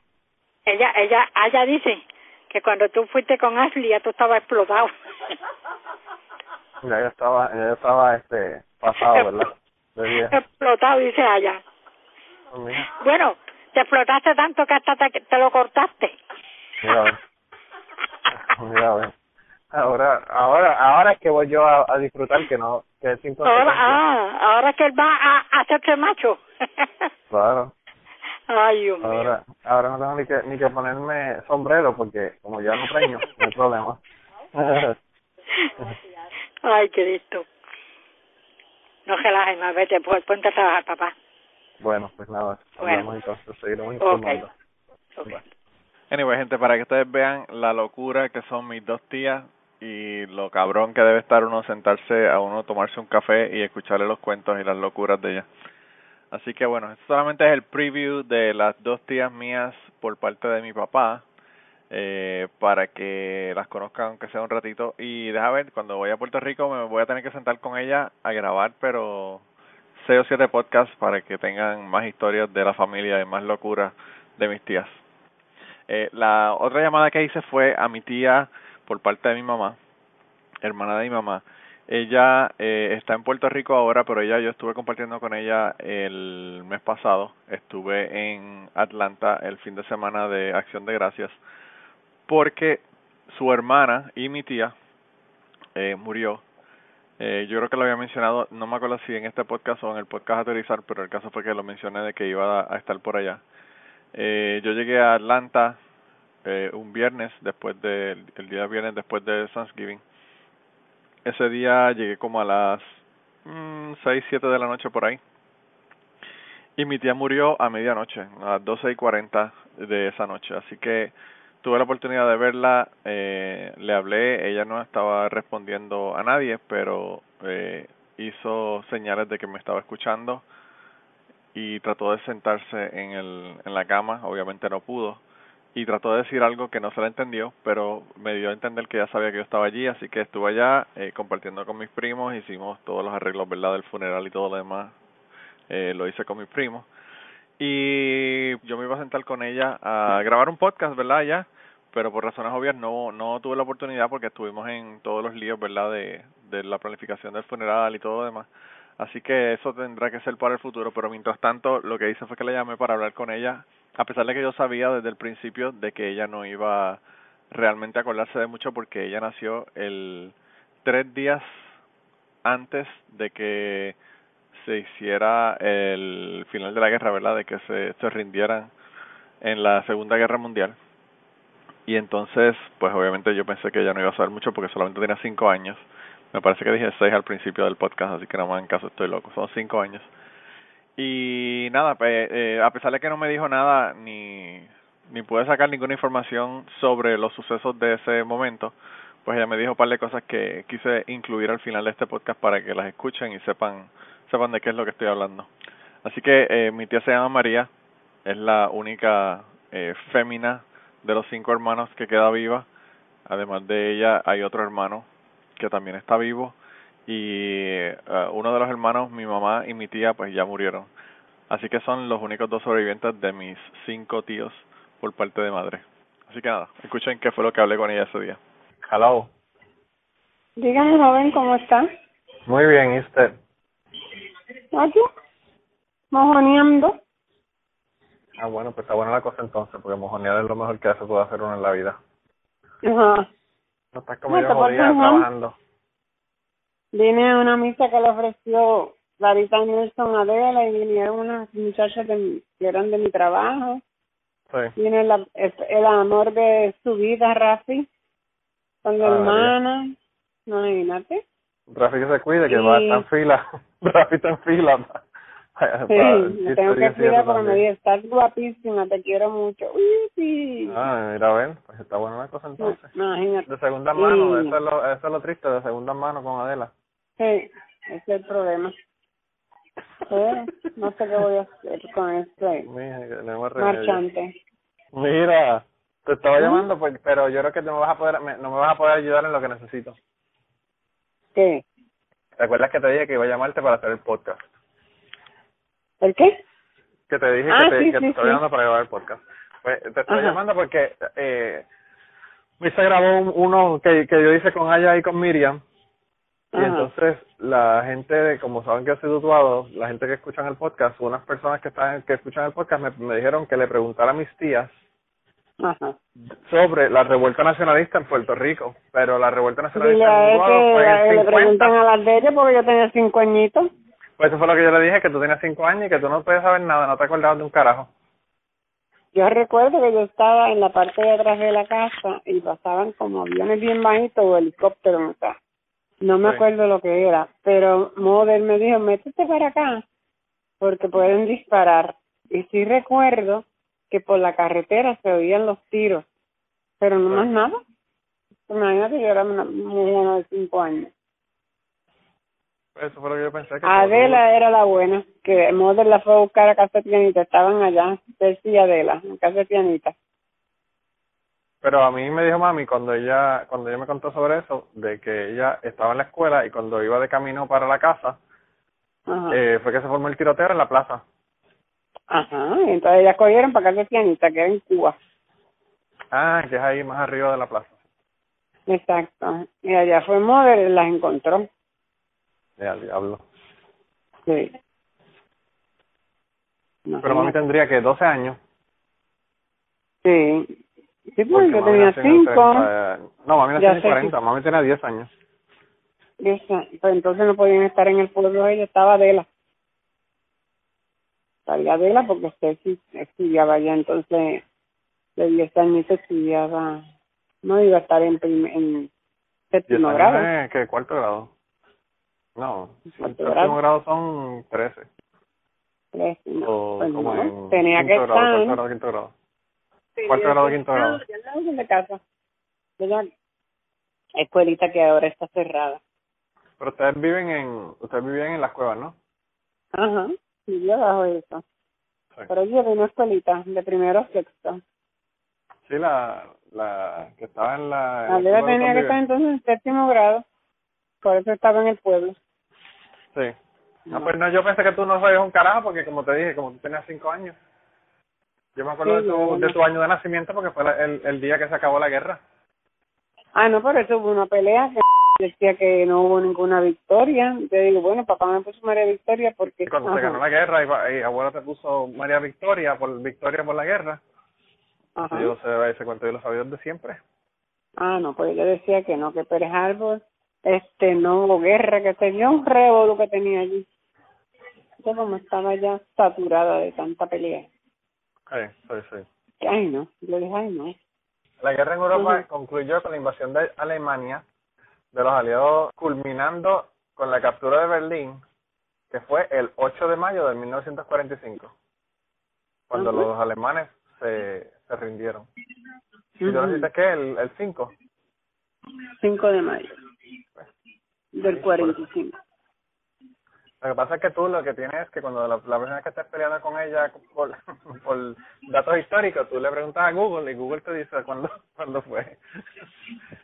ella, ella, ella dice que cuando tú fuiste con Ashley ya tú estabas explotado. Ya yo estaba, ya yo estaba este pasado, ¿verdad? Explotado, dice allá. Mira, Bueno, te explotaste tanto que hasta te, te lo cortaste. mira, a ver. Mira, a ver. Ahora, ahora, ahora es que voy yo a, a disfrutar que no, que es Ahora, ah, ahora que él va a, a hacerse macho. Claro. Ay, Dios mío. Ahora no tengo ni que, ni que ponerme sombrero porque como ya no preño, no hay problema. Ay, Cristo. No relajes más, vete, pues ponte a trabajar, papá. bueno, pues nada, Bueno. entonces, seguiremos informando. Ok. Anyway, gente, para que ustedes vean la locura que son mis dos tías y lo cabrón que debe estar uno sentarse a uno tomarse un café y escucharle los cuentos y las locuras de ellas. Así que bueno, esto solamente es el preview de las dos tías mías por parte de mi papá, eh, para que las conozcan aunque sea un ratito. Y deja ver, cuando voy a Puerto Rico me voy a tener que sentar con ella a grabar, pero seis o siete podcasts para que tengan más historias de la familia y más locuras de mis tías. Eh, la otra llamada que hice fue a mi tía por parte de mi mamá, hermana de mi mamá. Ella eh, está en Puerto Rico ahora, pero ella yo estuve compartiendo con ella el mes pasado. Estuve en Atlanta el fin de semana de Acción de Gracias porque su hermana y mi tía eh, murió. Eh, yo creo que lo había mencionado, no me acuerdo si en este podcast o en el podcast Aterrizar, pero el caso fue que lo mencioné de que iba a, a estar por allá. Eh, yo llegué a Atlanta eh, un viernes después de el día viernes después de Thanksgiving. Ese día llegué como a las mm, seis siete de la noche por ahí. Y mi tía murió a medianoche, a las doce y cuarenta de esa noche. Así que tuve la oportunidad de verla, eh, le hablé, ella no estaba respondiendo a nadie, pero eh, hizo señales de que me estaba escuchando y trató de sentarse en, el, en la cama, obviamente no pudo, y trató de decir algo que no se le entendió, pero me dio a entender que ya sabía que yo estaba allí, así que estuve allá eh, compartiendo con mis primos, hicimos todos los arreglos, ¿verdad?, del funeral y todo lo demás, eh, lo hice con mis primos, y yo me iba a sentar con ella a grabar un podcast, ¿verdad?, ya, pero por razones obvias no no tuve la oportunidad porque estuvimos en todos los líos, ¿verdad?, de, de la planificación del funeral y todo lo demás. Así que eso tendrá que ser para el futuro, pero mientras tanto lo que hice fue que le llamé para hablar con ella, a pesar de que yo sabía desde el principio de que ella no iba realmente a acordarse de mucho porque ella nació el tres días antes de que se hiciera el final de la guerra, ¿verdad? De que se, rindieran en la Segunda Guerra Mundial. Y entonces, pues obviamente yo pensé que ella no iba a saber mucho porque solamente tenía cinco años. Me parece que dije seis al principio del podcast, así que no más en caso estoy loco. Son cinco años. Y nada, pues, eh, a pesar de que no me dijo nada ni ni pude sacar ninguna información sobre los sucesos de ese momento, pues ella me dijo un par de cosas que quise incluir al final de este podcast para que las escuchen y sepan sepan de qué es lo que estoy hablando. Así que eh, mi tía se llama María, es la única eh, fémina de los cinco hermanos que queda viva. Además de ella hay otro hermano que también está vivo y uh, uno de los hermanos, mi mamá y mi tía, pues ya murieron. Así que son los únicos dos sobrevivientes de mis cinco tíos por parte de madre. Así que nada, escuchen qué fue lo que hablé con ella ese día. Hello. Dígame, joven, ¿cómo está? Muy bien, ¿y usted? Aquí, mojoneando. Ah, bueno, pues está buena la cosa entonces, porque mojonear es lo mejor que se puede hacer uno en la vida. Ajá. No estás como No yo jodida trabajando. Vine a una misa que le ofreció Clarita Nelson Adela y vinieron unas muchachas de mi- que eran de mi trabajo. Sí. Viene la, el, el amor de su vida, Rafi, con la Ah, hermana. No, imagínate. Rafi que se cuide, que va a estar en fila. Rafi está en fila. Sí, me tengo que cuidar porque me estás guapísima, te quiero mucho. Uy, sí. Ah, mira, a ver, pues está buena la cosa entonces. Imagínate. De segunda mano, Sí. eso es, lo, eso es lo triste, de segunda mano con Adela. Sí, ese es el problema. Pero no sé qué voy a hacer con este Mija, marchante. Mira, te estaba ¿Mm? llamando, pues, pero yo creo que no me vas a poder, me- no me vas a poder ayudar en lo que necesito. ¿Qué? ¿Te acuerdas que te dije que iba a llamarte para hacer el podcast? ¿El qué? Que te dije Ah, que te, sí, que te sí, estaba sí. llamando para grabar el podcast. Pues te estoy Ajá. llamando porque eh, se grabó un- uno que, que yo hice con Aya y con Miriam. Y Ajá. entonces la gente, como saben que yo soy tatuado, la gente que escuchan el podcast, unas personas que están que escuchan el podcast me, me dijeron que le preguntara a mis tías Ajá. sobre la revuelta nacionalista en Puerto Rico, pero la revuelta nacionalista en Utuado fue en el le 50. preguntan a las de ella porque yo tenía cinco añitos. Pues eso fue lo que yo le dije, que tú tenías cinco años y que tú no puedes saber nada, no te acordabas de un carajo. Yo recuerdo que yo estaba en la parte de atrás de la casa y pasaban como aviones bien bajitos o helicópteros, sea, no me Sí. acuerdo lo que era, pero Mother me dijo, métete para acá porque pueden disparar. Y sí recuerdo que por la carretera se oían los tiros, pero no más nada. Imagínate, yo era una mujer de cinco años. Eso fue lo que yo pensé. Que Adela era la buena, que Mother la fue a buscar a casa de pianita, estaban allá, Ceci y Adela, en casa de pianita. Pero a mí me dijo mami cuando ella cuando ella me contó sobre eso, de que ella estaba en la escuela y cuando iba de camino para la casa, eh, fue que se formó el tiroteo en la plaza. Ajá, y entonces ellas cogieron para casa de pianita, que era en Cuba. Ah, que es ahí más arriba de la plaza. Exacto. Y allá fue Mother y las encontró. Ya, diablo. Sí. Pero mami tendría que 12 años. Sí. Sí, porque porque yo tenía nació en el cinco. 30, No, mami el sé 40, mami tenía 10 años. Esa- Pues entonces no podían estar en el pueblo ella, estaba Adela. Salía Adela porque usted sí estudiaba allá, entonces de 10 años estudiaba, no iba a estar en, prim- en 10 séptimo grado. ¿qué? ¿Cuarto grado? No, séptimo grado. grado son 13. Tres, no, O pues como no, en tenía que quinto grado, estar. cuarto grado, quinto grado. Sí, Cuarto grado, quinto grado. Ya al de la casa. De la escuelita que ahora está cerrada. Pero ustedes viven en, ustedes vivían en las cuevas, ¿no? Ajá, y yo bajo eso. Sí. Pero yo de una escuelita, de primero a sexto. Sí, la, la que estaba en la... en la escuela tenía que estar entonces en séptimo grado. Por eso estaba en el pueblo. Sí. No, pues no, yo pensé que tú no sabías un carajo porque como te dije, como tú tenías cinco años. Yo me acuerdo Sí, de, tu, de tu año de nacimiento porque fue la- el, el día que se acabó la guerra. Ah, no, por eso hubo una pelea que decía que no hubo ninguna victoria. Yo digo, bueno, papá me puso María Victoria porque... Cuando se Ajá, ganó la guerra, y, y abuela te puso María Victoria por Victoria por la guerra. ajá. Yo sé ese cuento yo lo sabía desde siempre. Ah, no, pues yo decía que no, que Pérez Arbor, este, no hubo guerra, que tenía un revolú que tenía allí. Yo como estaba ya saturada de tanta pelea. Sí, sí, sí. Ay, no, yo dije, ay, no. La guerra en Europa concluyó con la invasión de Alemania de los aliados, culminando con la captura de Berlín, que fue el 8 de mayo de 1945, cuando Ujú. los alemanes se, se rindieron. ¿Y tú dijiste qué? ¿El, el 5? 5 de mayo del 45. Lo que pasa es que tú lo que tienes es que cuando la, la persona que estés peleando con ella por, por datos históricos, tú le preguntas a Google y Google te dice cuándo, cuándo fue.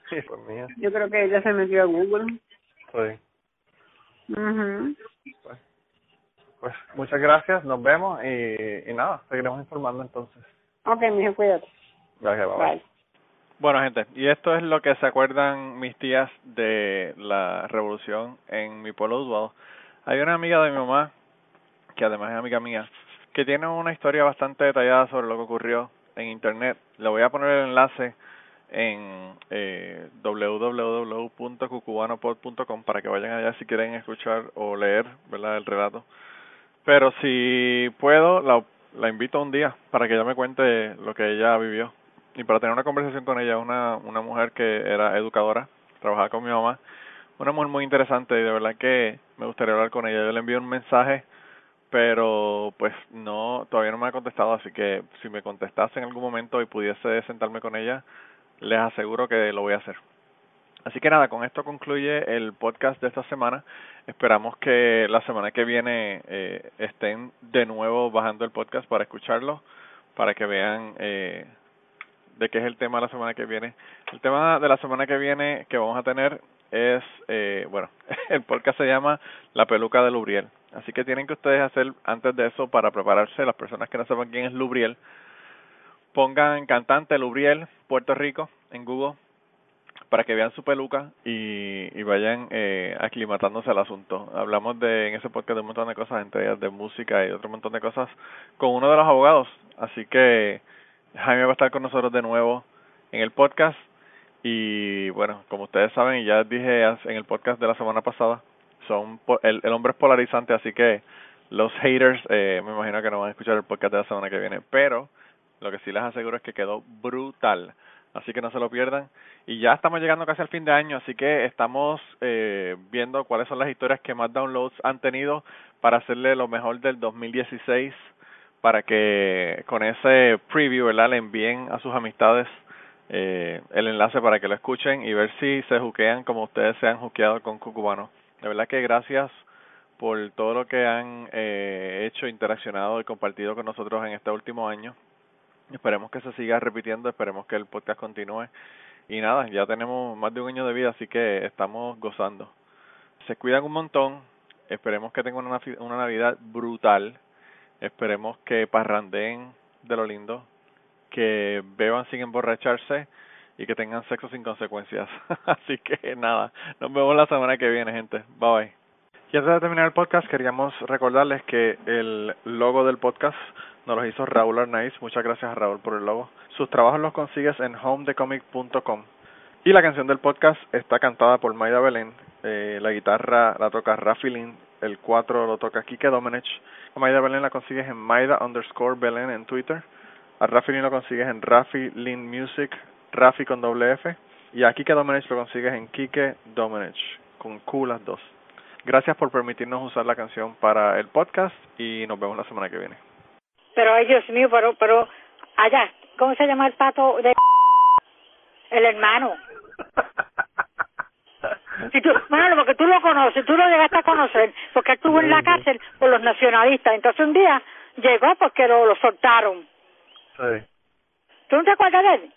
Sí, pues mía. Yo creo que ella se metió a Google. Sí. mhm Pues muchas gracias, nos vemos y, y nada, seguiremos informando entonces. Ok, mijo, cuídate. Gracias, bye. Bye. Bueno, gente, y esto es lo que se acuerdan mis tías de la revolución en mi pueblo Utuado. Hay una amiga de mi mamá, que además es amiga mía, que tiene una historia bastante detallada sobre lo que ocurrió en internet. Le voy a poner el enlace en eh, www.cucubanopod.com para que vayan allá si quieren escuchar o leer verdad el relato. Pero si puedo, la, la invito un día para que ella me cuente lo que ella vivió y para tener una conversación con ella, una, una mujer que era educadora, trabajaba con mi mamá, una mujer muy interesante y de verdad que me gustaría hablar con ella. Yo le envío un mensaje, pero pues no, todavía no me ha contestado, así que si me contestase en algún momento y pudiese sentarme con ella, les aseguro que lo voy a hacer. Así que nada, con esto concluye el podcast de esta semana. Esperamos que la semana que viene eh, estén de nuevo bajando el podcast para escucharlo, para que vean eh, de qué es el tema la semana que viene. El tema de la semana que viene que vamos a tener es, eh, bueno, el podcast se llama La peluca de Lubriel. Así que tienen que ustedes hacer antes de eso para prepararse, las personas que no sepan quién es Lubriel, pongan cantante Lubriel, Puerto Rico, en Google para que vean su peluca y, vayan eh, aclimatándose al asunto. Hablamos de en ese podcast de un montón de cosas, entre ellas de música y otro montón de cosas, con uno de los abogados. Así que Jaime va a estar con nosotros de nuevo en el podcast. Y bueno, como ustedes saben, y ya dije en el podcast de la semana pasada, son el, el hombre es polarizante, así que los haters eh, me imagino que no van a escuchar el podcast de la semana que viene. Pero lo que sí les aseguro es que quedó brutal así que no se lo pierdan. Y ya estamos llegando casi al fin de año, así que estamos eh, viendo cuáles son las historias que más downloads han tenido para hacerle lo mejor del 2016, para que con ese preview, ¿verdad?, le envíen a sus amistades eh, el enlace para que lo escuchen y ver si se juquean como ustedes se han juqueado con Cucubano. De verdad que gracias por todo lo que han eh, hecho, interaccionado y compartido con nosotros en este último año. Esperemos que se siga repitiendo, esperemos que el podcast continúe. Y nada, ya tenemos más de un año de vida, así que estamos gozando. Se cuidan un montón, esperemos que tengan una, una Navidad brutal, esperemos que parrandeen de lo lindo, que beban sin emborracharse y que tengan sexo sin consecuencias. así que nada, nos vemos la semana que viene, gente. Bye bye. Y antes de terminar el podcast, queríamos recordarles que el logo del podcast nos los hizo Raúl Arnaiz. Muchas gracias a Raúl por el logo. Sus trabajos los consigues en homedecomic.com. Y la canción del podcast está cantada por Maida Belén. Eh, la guitarra la toca Rafi Lin. El 4 lo toca Kike Domenech. A Maida Belén la consigues en Maida underscore Belén en Twitter. A Rafi Lin lo consigues en Rafi Lin Music, Rafi con doble F. Y a Kike Domenech lo consigues en Kike Domenech, con Q las dos. Gracias por permitirnos usar la canción para el podcast y nos vemos la semana que viene. Pero, ay Dios mío, pero, pero, allá, ¿cómo se llama el pato de el hermano? Si tú, bueno, porque tú lo conoces, tú lo llegaste a conocer, porque estuvo en la cárcel por los nacionalistas. Entonces un día llegó porque lo, lo soltaron. Sí. ¿Tú no te acuerdas de él?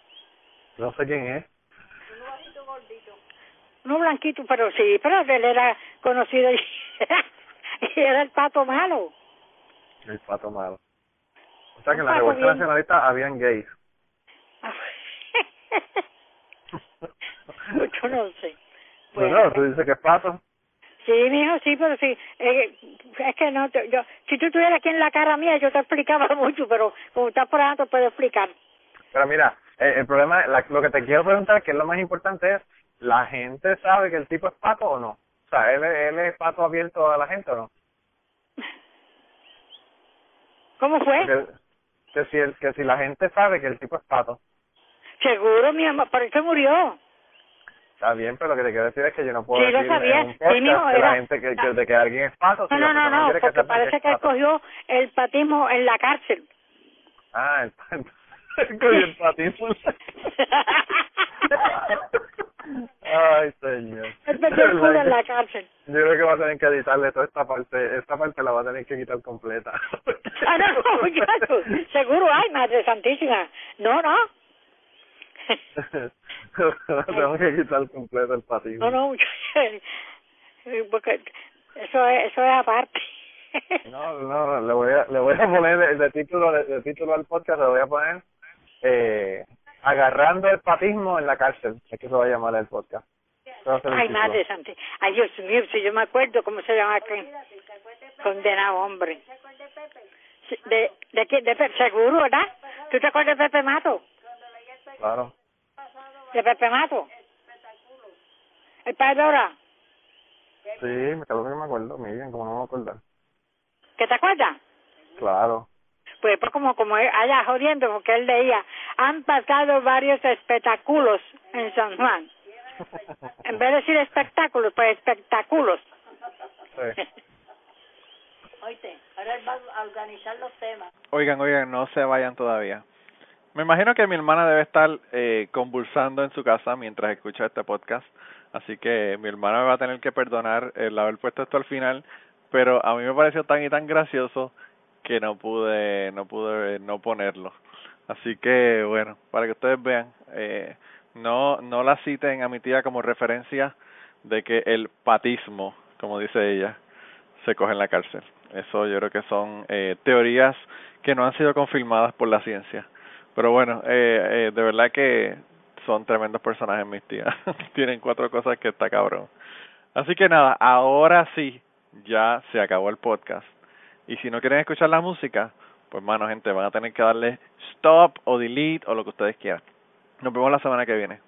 No sé quién es. No blanquito, pero sí, pero él era conocido y era el pato malo. El pato malo. O sea que en la revuelta nacionalista habían gays. Yo no sé. Bueno, bueno, tú dices que es pato. Sí, mijo, sí, pero sí. Eh, es que no, yo, si tú estuvieras aquí en la cara mía, yo te explicaba mucho, pero como estás por ahí, te puedo explicar. Pero mira, eh, el problema, la, lo que te quiero preguntar, que es lo más importante, es, ¿la gente sabe que el tipo es pato o no? O sea, ¿él, él es pato abierto a la gente o no? ¿Cómo fue? Que, que si el, que si la gente sabe que el tipo es pato. Seguro, mi amor, por eso murió. Está bien, pero lo que te quiero decir es que yo no puedo Sí, lo decir sabía. en un Sí, que era- la gente que, que- de que alguien es pato. si No, no, no, no, porque parece que él cogió el patismo en la cárcel. Ah, el. Cogió el patismo. Ay, señor. El en la cárcel. Yo creo que va a tener que editarle toda esta parte. Esta parte la va a tener que quitar completa. Ah, no, no, muchacho. Seguro, ay, Madre Santísima. No, no. Tengo que quitar completo el patismo. No, no, muchacho. Porque eso es, eso es aparte. No, no, le voy a, le voy a poner de, título de, título al podcast, le voy a poner eh, agarrando el patismo en la cárcel, es que se va a llamar el podcast. Ay, madre santa. Ay, Dios mío, si yo me acuerdo cómo se llama aquí. Condenado hombre. De, de, de, de, seguro, ¿verdad? ¿Tú te acuerdas de Pepe Mato? Claro. ¿De Pepe Mato? ¿El padre Dora? Sí, me acuerdo que me acuerdo, bien, como no me acuerdo. ¿Qué te acuerdas? Claro. Pues, pues como como allá jodiendo, porque él leía, han pasado varios espectáculos en San Juan. en vez de decir espectáculos, pues espectáculos. Sí. Oíste, ahora él va a organizar los temas. Oigan, oigan, no se vayan todavía. Me imagino que mi hermana debe estar eh, convulsando en su casa mientras escucha este podcast, así que mi hermana me va a tener que perdonar el haber puesto esto al final, pero a mí me pareció tan y tan gracioso que no pude no pude no ponerlo. Así que bueno, para que ustedes vean, eh, no no la citen a mi tía como referencia de que el patismo, como dice ella, se coge en la cárcel. Eso yo creo que son eh, teorías que no han sido confirmadas por la ciencia. Pero bueno, eh, eh, de verdad que son tremendos personajes mis tías. Tienen cuatro cosas que está cabrón. Así que nada, ahora sí, ya se acabó el podcast. Y si no quieren escuchar la música, pues mano gente, van a tener que darle stop o delete o lo que ustedes quieran. Nos vemos la semana que viene.